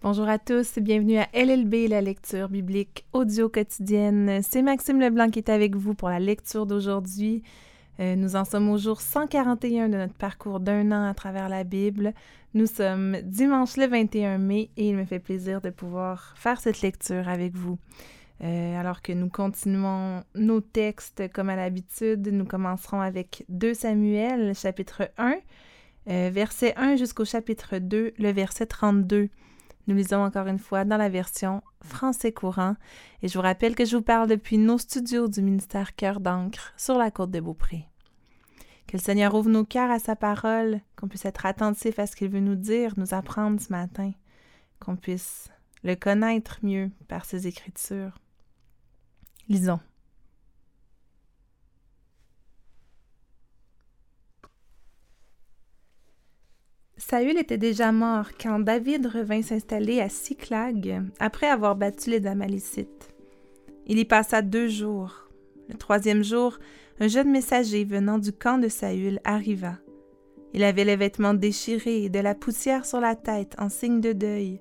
Bonjour à tous, bienvenue à LLB, la lecture biblique audio quotidienne. C'est Maxime Leblanc qui est avec vous pour la lecture d'aujourd'hui. Euh, nous en sommes au jour 141 de notre parcours d'un an à travers la Bible. Nous sommes dimanche le 21 mai et il me fait plaisir de pouvoir faire cette lecture avec vous. Euh, alors que nous continuons nos textes comme à l'habitude, nous commencerons avec 2 Samuel, chapitre 1, euh, verset 1 jusqu'au chapitre 2, le verset 32. Nous lisons encore une fois dans la version français courant et je vous rappelle que je vous parle depuis nos studios du ministère Cœur d'encre sur la côte de Beaupré. Que le Seigneur ouvre nos cœurs à sa parole, qu'on puisse être attentif à ce qu'il veut nous dire, nous apprendre ce matin, qu'on puisse le connaître mieux par ses écritures. Lisons. Saül était déjà mort quand David revint s'installer à Siclag après avoir battu les Amalicites. Il y passa deux jours. Le troisième jour, un jeune messager venant du camp de Saül arriva. Il avait les vêtements déchirés et de la poussière sur la tête en signe de deuil.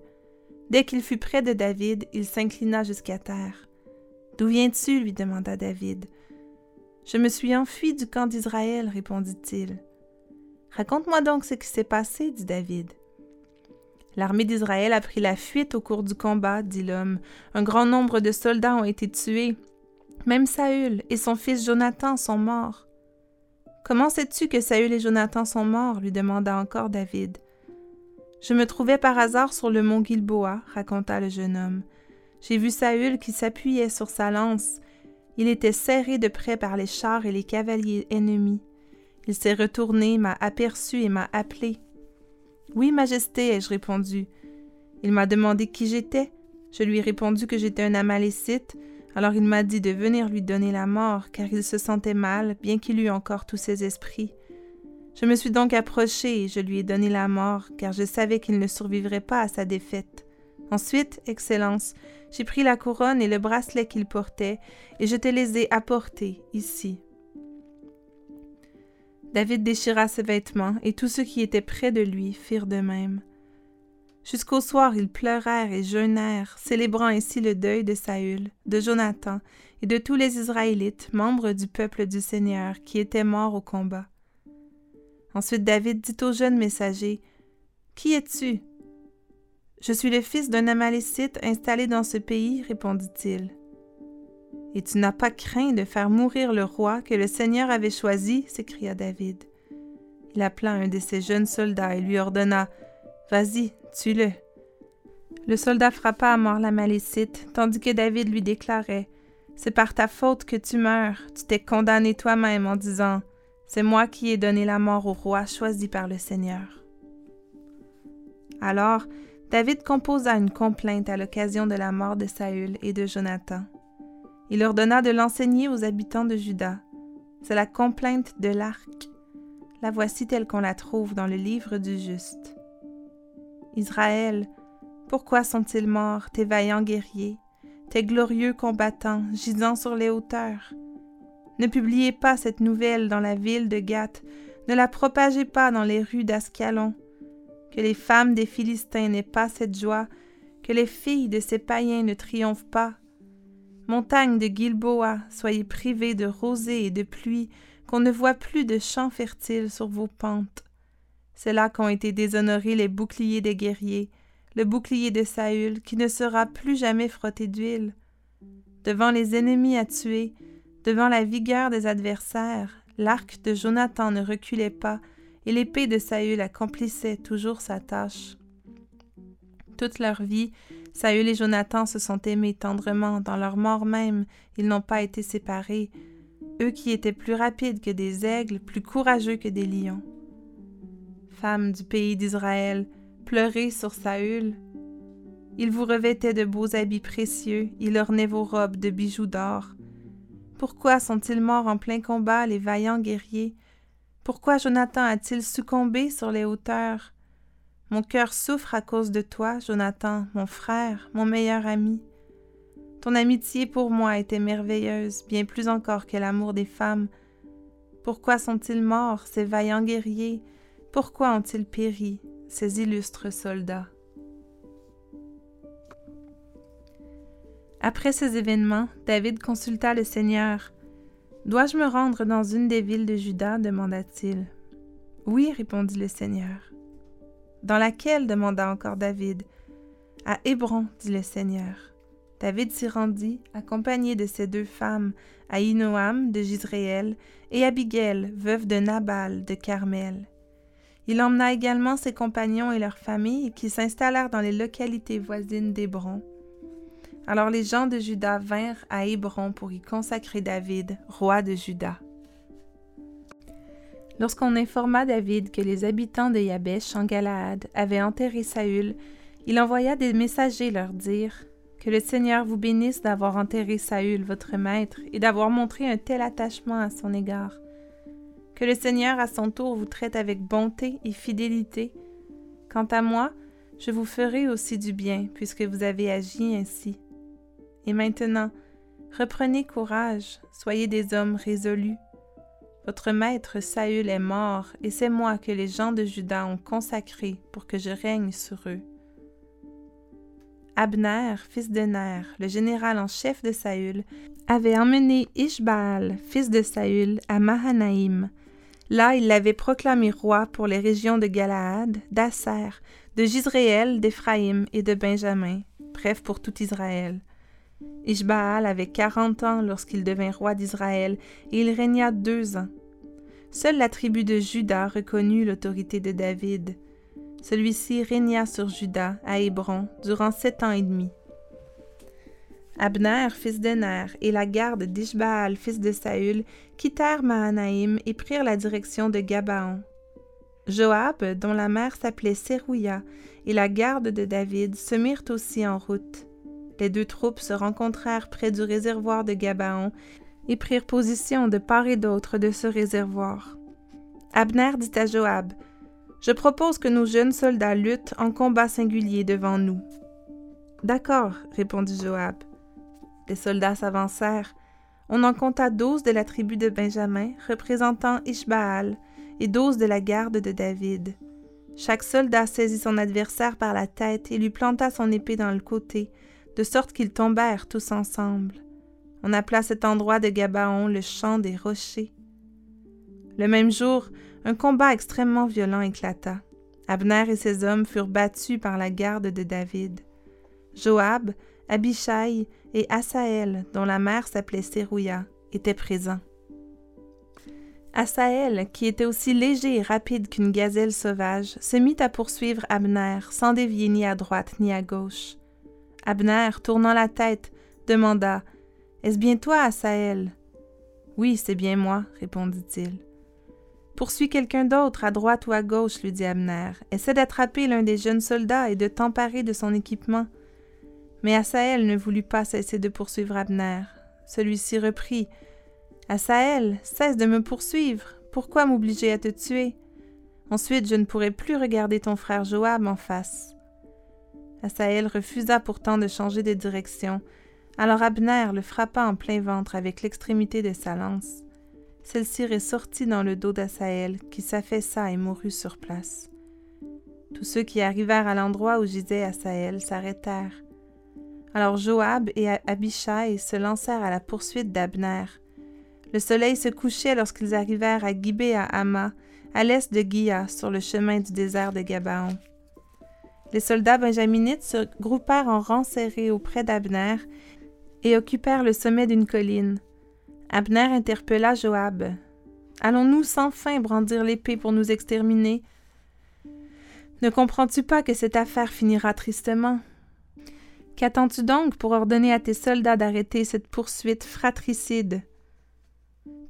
Dès qu'il fut près de David, il s'inclina jusqu'à terre. D'où viens-tu lui demanda David. Je me suis enfui du camp d'Israël, répondit-il. Raconte-moi donc ce qui s'est passé, dit David. L'armée d'Israël a pris la fuite au cours du combat, dit l'homme. Un grand nombre de soldats ont été tués. Même Saül et son fils Jonathan sont morts. Comment sais-tu que Saül et Jonathan sont morts? lui demanda encore David. Je me trouvais par hasard sur le mont Gilboa, raconta le jeune homme. J'ai vu Saül qui s'appuyait sur sa lance. Il était serré de près par les chars et les cavaliers ennemis. Il s'est retourné, m'a aperçu et m'a appelé. Oui, Majesté, ai-je répondu. Il m'a demandé qui j'étais. Je lui ai répondu que j'étais un Amalécite. Alors il m'a dit de venir lui donner la mort, car il se sentait mal, bien qu'il eût encore tous ses esprits. Je me suis donc approché et je lui ai donné la mort, car je savais qu'il ne survivrait pas à sa défaite. Ensuite, Excellence, j'ai pris la couronne et le bracelet qu'il portait, et je te les ai apportés ici. David déchira ses vêtements, et tous ceux qui étaient près de lui firent de même. Jusqu'au soir, ils pleurèrent et jeûnèrent, célébrant ainsi le deuil de Saül, de Jonathan et de tous les Israélites, membres du peuple du Seigneur, qui étaient morts au combat. Ensuite David dit au jeune messager, Qui es-tu? Je suis le fils d'un Amalécite installé dans ce pays, répondit-il. Et tu n'as pas craint de faire mourir le roi que le Seigneur avait choisi, s'écria David. Il appela un de ses jeunes soldats et lui ordonna Vas-y, tue-le. Le soldat frappa à mort la malécite, tandis que David lui déclarait C'est par ta faute que tu meurs. Tu t'es condamné toi-même en disant C'est moi qui ai donné la mort au roi choisi par le Seigneur. Alors, David composa une complainte à l'occasion de la mort de Saül et de Jonathan. Il ordonna de l'enseigner aux habitants de Juda. C'est la complainte de l'arc. La voici telle qu'on la trouve dans le livre du juste. Israël, pourquoi sont-ils morts, tes vaillants guerriers, tes glorieux combattants gisant sur les hauteurs? Ne publiez pas cette nouvelle dans la ville de Gath, ne la propagez pas dans les rues d'Ascalon. Que les femmes des Philistins n'aient pas cette joie, que les filles de ces païens ne triomphent pas, Montagne de Gilboa, soyez privés de rosée et de pluie, qu'on ne voit plus de champs fertiles sur vos pentes. C'est là qu'ont été déshonorés les boucliers des guerriers, le bouclier de Saül, qui ne sera plus jamais frotté d'huile. Devant les ennemis à tuer, devant la vigueur des adversaires, l'arc de Jonathan ne reculait pas, et l'épée de Saül accomplissait toujours sa tâche. Toute leur vie, Saül et Jonathan se sont aimés tendrement, dans leur mort même, ils n'ont pas été séparés, eux qui étaient plus rapides que des aigles, plus courageux que des lions. Femmes du pays d'Israël, pleurez sur Saül. Il vous revêtait de beaux habits précieux, il ornait vos robes de bijoux d'or. Pourquoi sont-ils morts en plein combat, les vaillants guerriers? Pourquoi Jonathan a-t-il succombé sur les hauteurs? Mon cœur souffre à cause de toi, Jonathan, mon frère, mon meilleur ami. Ton amitié pour moi était merveilleuse, bien plus encore que l'amour des femmes. Pourquoi sont-ils morts, ces vaillants guerriers? Pourquoi ont-ils péri, ces illustres soldats? Après ces événements, David consulta le Seigneur. Dois-je me rendre dans une des villes de Juda demanda-t-il. Oui, répondit le Seigneur. Dans laquelle demanda encore David. À Hébron, dit le Seigneur. David s'y rendit, accompagné de ses deux femmes, Aïnoam de Gisréel et Abigail, veuve de Nabal de Carmel. Il emmena également ses compagnons et leurs familles qui s'installèrent dans les localités voisines d'Hébron. Alors les gens de Juda vinrent à Hébron pour y consacrer David, roi de Juda. Lorsqu'on informa David que les habitants de Yabesh en Galaad avaient enterré Saül, il envoya des messagers leur dire Que le Seigneur vous bénisse d'avoir enterré Saül, votre maître, et d'avoir montré un tel attachement à son égard. Que le Seigneur à son tour vous traite avec bonté et fidélité. Quant à moi, je vous ferai aussi du bien, puisque vous avez agi ainsi. Et maintenant, reprenez courage, soyez des hommes résolus. Votre maître Saül est mort, et c'est moi que les gens de Juda ont consacré pour que je règne sur eux. Abner, fils de Ner, le général en chef de Saül, avait emmené Ishbaal, fils de Saül, à Mahanaïm. Là, il l'avait proclamé roi pour les régions de Galaad, d'Asser, de Gisréel, d'Éphraïm et de Benjamin, bref pour tout Israël. Ishbaal avait quarante ans lorsqu'il devint roi d'Israël, et il régna deux ans. Seule la tribu de Juda reconnut l'autorité de David. Celui-ci régna sur Juda, à Hébron, durant sept ans et demi. Abner, fils de Ner, et la garde d'Ishbaal, fils de Saül, quittèrent Mahanaïm et prirent la direction de Gabaon. Joab, dont la mère s'appelait Sérouia, et la garde de David se mirent aussi en route. Les deux troupes se rencontrèrent près du réservoir de Gabaon et prirent position de part et d'autre de ce réservoir. Abner dit à Joab Je propose que nos jeunes soldats luttent en combat singulier devant nous. D'accord, répondit Joab. Les soldats s'avancèrent. On en compta douze de la tribu de Benjamin, représentant Ishbaal, et douze de la garde de David. Chaque soldat saisit son adversaire par la tête et lui planta son épée dans le côté, de sorte qu'ils tombèrent tous ensemble. On appela cet endroit de Gabaon le champ des rochers. Le même jour, un combat extrêmement violent éclata. Abner et ses hommes furent battus par la garde de David. Joab, Abishai et Asaël, dont la mère s'appelait Sérouia, étaient présents. Asaël, qui était aussi léger et rapide qu'une gazelle sauvage, se mit à poursuivre Abner sans dévier ni à droite ni à gauche. Abner, tournant la tête, demanda Est-ce bien toi, Asaël? Oui, c'est bien moi, répondit-il. Poursuis quelqu'un d'autre à droite ou à gauche, lui dit Abner. Essaie d'attraper l'un des jeunes soldats et de t'emparer de son équipement. Mais Asaël ne voulut pas cesser de poursuivre Abner. Celui-ci reprit Asaël, cesse de me poursuivre. Pourquoi m'obliger à te tuer? Ensuite, je ne pourrai plus regarder ton frère Joab en face. Asaël refusa pourtant de changer de direction. Alors Abner le frappa en plein ventre avec l'extrémité de sa lance. Celle-ci ressortit dans le dos d'Asaël, qui s'affaissa et mourut sur place. Tous ceux qui arrivèrent à l'endroit où gisait Asaël s'arrêtèrent. Alors Joab et Abishai se lancèrent à la poursuite d'Abner. Le soleil se couchait lorsqu'ils arrivèrent à Gibé à Hama, à l'est de Gia, sur le chemin du désert de Gabaon. Les soldats benjaminites se groupèrent en rang serré auprès d'Abner et occupèrent le sommet d'une colline. Abner interpella Joab. Allons-nous sans fin brandir l'épée pour nous exterminer? Ne comprends-tu pas que cette affaire finira tristement? Qu'attends-tu donc pour ordonner à tes soldats d'arrêter cette poursuite fratricide?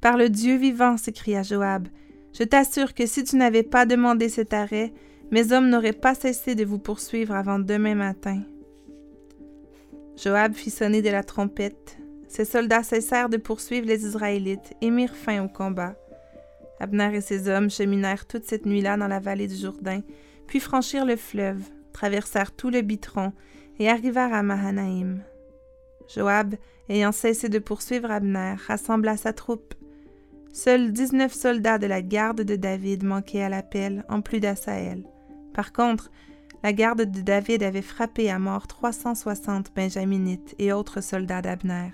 Par le Dieu vivant, s'écria Joab, je t'assure que si tu n'avais pas demandé cet arrêt, mes hommes n'auraient pas cessé de vous poursuivre avant demain matin. Joab fit sonner de la trompette. Ses soldats cessèrent de poursuivre les Israélites et mirent fin au combat. Abner et ses hommes cheminèrent toute cette nuit-là dans la vallée du Jourdain, puis franchirent le fleuve, traversèrent tout le Bitron et arrivèrent à Mahanaïm. Joab, ayant cessé de poursuivre Abner, rassembla sa troupe. Seuls dix-neuf soldats de la garde de David manquaient à l'appel, en plus d'Asaël. Par contre, la garde de David avait frappé à mort 360 Benjaminites et autres soldats d'Abner.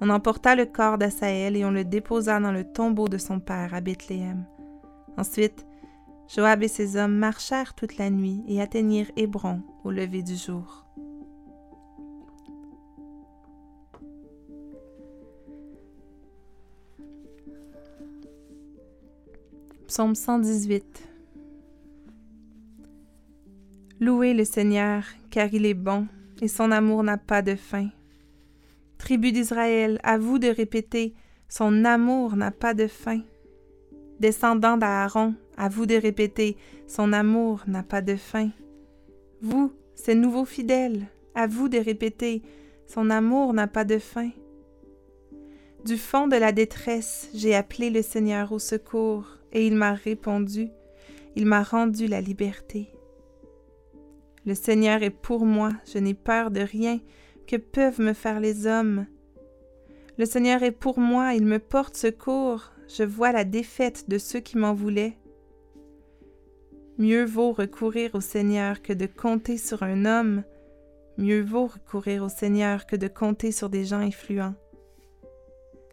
On emporta le corps d'Asaël et on le déposa dans le tombeau de son père à Bethléem. Ensuite, Joab et ses hommes marchèrent toute la nuit et atteignirent Hébron au lever du jour. Psaume 118 Louez le Seigneur, car il est bon, et son amour n'a pas de fin. Tribu d'Israël, à vous de répéter, son amour n'a pas de fin. Descendants d'Aaron, à vous de répéter, son amour n'a pas de fin. Vous, ces nouveaux fidèles, à vous de répéter, son amour n'a pas de fin. Du fond de la détresse, j'ai appelé le Seigneur au secours, et il m'a répondu, il m'a rendu la liberté. Le Seigneur est pour moi, je n'ai peur de rien, que peuvent me faire les hommes? Le Seigneur est pour moi, il me porte secours, je vois la défaite de ceux qui m'en voulaient. Mieux vaut recourir au Seigneur que de compter sur un homme, mieux vaut recourir au Seigneur que de compter sur des gens influents.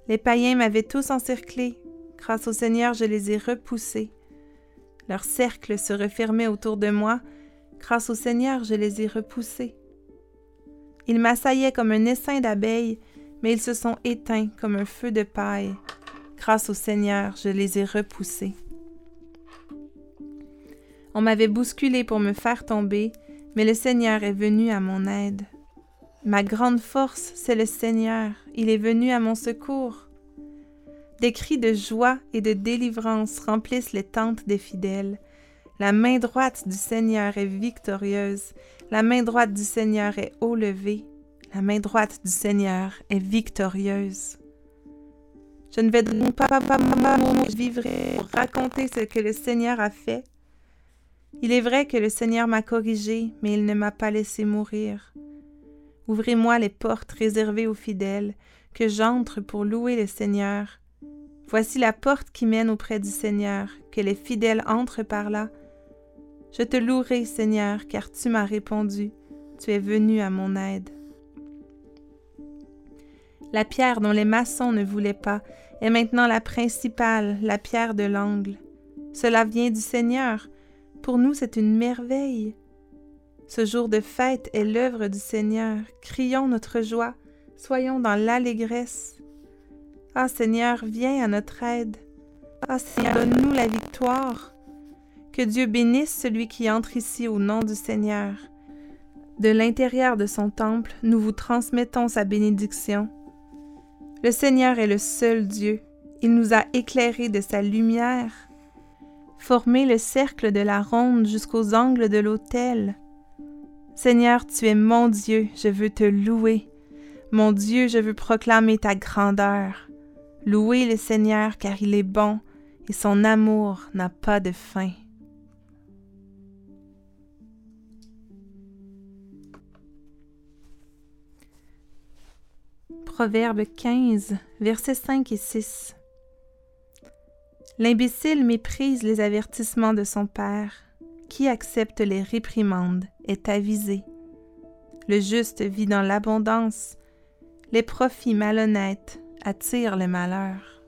Les païens m'avaient tous encerclé, grâce au Seigneur je les ai repoussés. Leur cercle se refermait autour de moi, Grâce au Seigneur, je les ai repoussés. Ils m'assaillaient comme un essaim d'abeilles, mais ils se sont éteints comme un feu de paille. Grâce au Seigneur, je les ai repoussés. On m'avait bousculé pour me faire tomber, mais le Seigneur est venu à mon aide. Ma grande force, c'est le Seigneur, il est venu à mon secours. Des cris de joie et de délivrance remplissent les tentes des fidèles. La main droite du Seigneur est victorieuse. La main droite du Seigneur est haut levée. La main droite du Seigneur est victorieuse. Je ne vais donc pas, pas, mourir, je pour raconter ce que le Seigneur a fait. Il est vrai que le Seigneur m'a corrigé, mais il ne m'a pas laissé mourir. Ouvrez-moi les portes réservées aux fidèles, que j'entre pour louer le Seigneur. Voici la porte qui mène auprès du Seigneur, que les fidèles entrent par là je te louerai, Seigneur, car tu m'as répondu, tu es venu à mon aide. La pierre dont les maçons ne voulaient pas est maintenant la principale, la pierre de l'angle. Cela vient du Seigneur. Pour nous, c'est une merveille. Ce jour de fête est l'œuvre du Seigneur. Crions notre joie, soyons dans l'allégresse. Ah Seigneur, viens à notre aide. Ah Seigneur, donne-nous la victoire. Que Dieu bénisse celui qui entre ici au nom du Seigneur. De l'intérieur de son temple, nous vous transmettons sa bénédiction. Le Seigneur est le seul Dieu. Il nous a éclairés de sa lumière. Formez le cercle de la ronde jusqu'aux angles de l'autel. Seigneur, tu es mon Dieu, je veux te louer. Mon Dieu, je veux proclamer ta grandeur. Louez le Seigneur car il est bon et son amour n'a pas de fin. Proverbe 15, versets 5 et 6. L'imbécile méprise les avertissements de son père. Qui accepte les réprimandes est avisé. Le juste vit dans l'abondance. Les profits malhonnêtes attirent le malheur.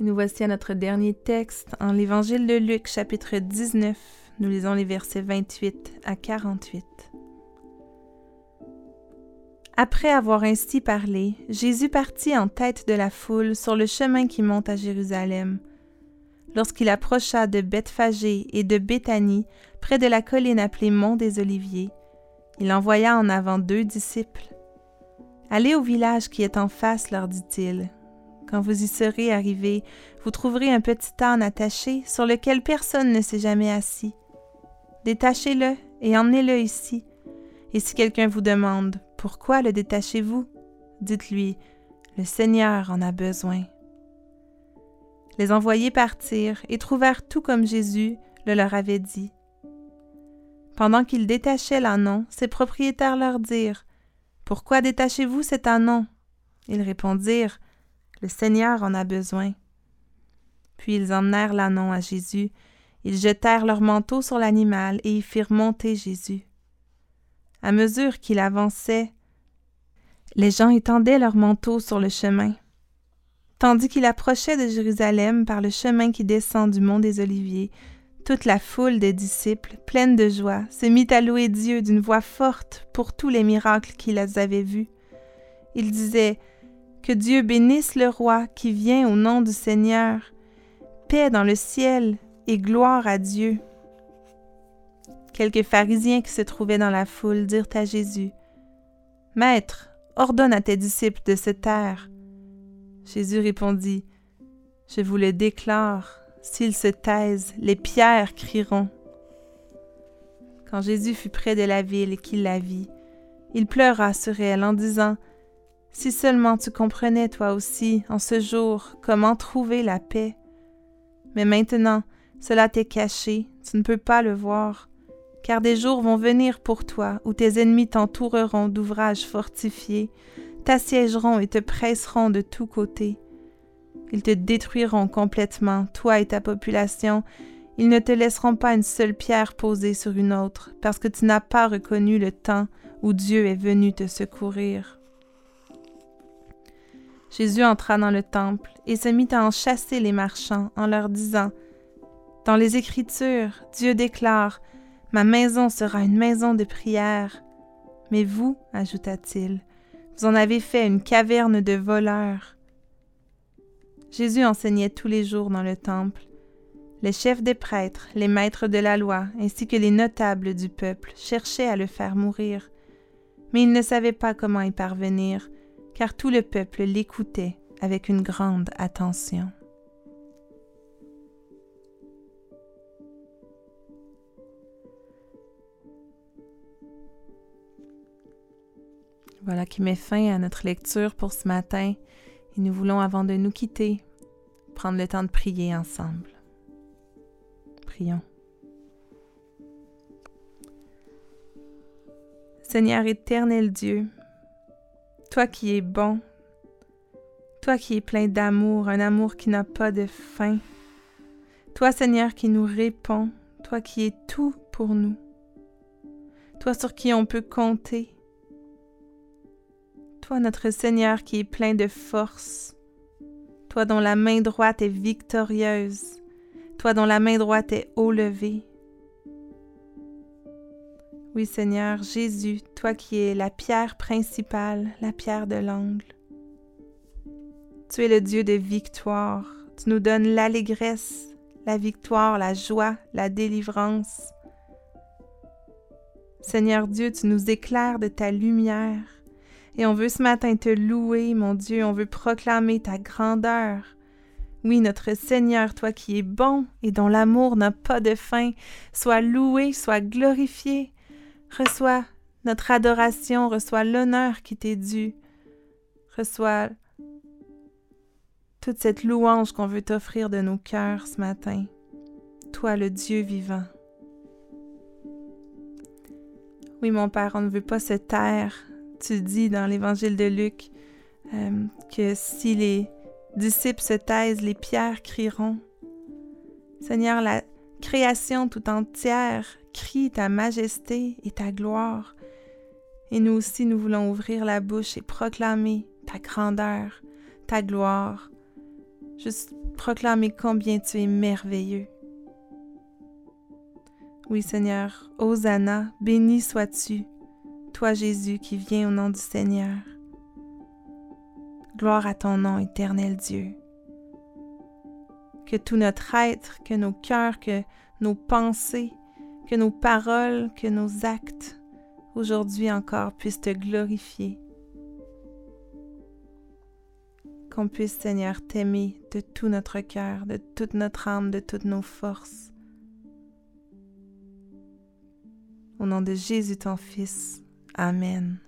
Nous voici à notre dernier texte en l'Évangile de Luc chapitre 19. Nous lisons les versets 28 à 48. Après avoir ainsi parlé, Jésus partit en tête de la foule sur le chemin qui monte à Jérusalem. Lorsqu'il approcha de Bethphagée et de Béthanie, près de la colline appelée Mont des Oliviers, il envoya en avant deux disciples. Allez au village qui est en face, leur dit-il. Quand vous y serez arrivés, vous trouverez un petit âne attaché sur lequel personne ne s'est jamais assis. Détachez-le et emmenez-le ici. Et si quelqu'un vous demande Pourquoi le détachez-vous? Dites-lui Le Seigneur en a besoin. Les envoyés partirent et trouvèrent tout comme Jésus le leur avait dit. Pendant qu'ils détachaient l'ânon, ses propriétaires leur dirent Pourquoi détachez-vous cet anon Ils répondirent Le Seigneur en a besoin. Puis ils emmenèrent l'anon à Jésus, ils jetèrent leur manteau sur l'animal et y firent monter Jésus. À mesure qu'il avançait, les gens étendaient leurs manteaux sur le chemin. Tandis qu'il approchait de Jérusalem par le chemin qui descend du mont des Oliviers, toute la foule des disciples, pleine de joie, se mit à louer Dieu d'une voix forte pour tous les miracles qu'ils avaient vus. Ils disaient Que Dieu bénisse le roi qui vient au nom du Seigneur, paix dans le ciel et gloire à Dieu. Quelques pharisiens qui se trouvaient dans la foule dirent à Jésus Maître, ordonne à tes disciples de se taire. Jésus répondit Je vous le déclare, s'ils se taisent, les pierres crieront. Quand Jésus fut près de la ville et qu'il la vit, il pleura sur elle en disant Si seulement tu comprenais toi aussi, en ce jour, comment trouver la paix. Mais maintenant, cela t'est caché, tu ne peux pas le voir, car des jours vont venir pour toi où tes ennemis t'entoureront d'ouvrages fortifiés, t'assiégeront et te presseront de tous côtés. Ils te détruiront complètement, toi et ta population. Ils ne te laisseront pas une seule pierre posée sur une autre, parce que tu n'as pas reconnu le temps où Dieu est venu te secourir. Jésus entra dans le temple et se mit à en chasser les marchands en leur disant Dans les Écritures, Dieu déclare Ma maison sera une maison de prière. Mais vous, ajouta-t-il, vous en avez fait une caverne de voleurs. Jésus enseignait tous les jours dans le temple. Les chefs des prêtres, les maîtres de la loi, ainsi que les notables du peuple cherchaient à le faire mourir. Mais ils ne savaient pas comment y parvenir, car tout le peuple l'écoutait avec une grande attention. Voilà qui met fin à notre lecture pour ce matin et nous voulons, avant de nous quitter, prendre le temps de prier ensemble. Prions. Seigneur éternel Dieu, toi qui es bon, toi qui es plein d'amour, un amour qui n'a pas de fin, toi Seigneur qui nous répond, toi qui es tout pour nous, toi sur qui on peut compter, toi notre Seigneur qui est plein de force, toi dont la main droite est victorieuse, toi dont la main droite est haut levée. Oui Seigneur Jésus, toi qui es la pierre principale, la pierre de l'angle. Tu es le Dieu de victoire, tu nous donnes l'allégresse, la victoire, la joie, la délivrance. Seigneur Dieu, tu nous éclaires de ta lumière. Et on veut ce matin te louer, mon Dieu, on veut proclamer ta grandeur. Oui, notre Seigneur, toi qui es bon et dont l'amour n'a pas de fin, sois loué, sois glorifié. Reçois notre adoration, reçois l'honneur qui t'est dû. Reçois toute cette louange qu'on veut t'offrir de nos cœurs ce matin. Toi, le Dieu vivant. Oui, mon Père, on ne veut pas se taire tu dis dans l'évangile de Luc euh, que si les disciples se taisent, les pierres crieront. Seigneur, la création tout entière crie ta majesté et ta gloire. Et nous aussi, nous voulons ouvrir la bouche et proclamer ta grandeur, ta gloire. Juste proclamer combien tu es merveilleux. Oui, Seigneur, Hosanna, béni sois-tu toi Jésus qui viens au nom du Seigneur. Gloire à ton nom, éternel Dieu. Que tout notre être, que nos cœurs, que nos pensées, que nos paroles, que nos actes, aujourd'hui encore, puissent te glorifier. Qu'on puisse, Seigneur, t'aimer de tout notre cœur, de toute notre âme, de toutes nos forces. Au nom de Jésus, ton Fils. Amen.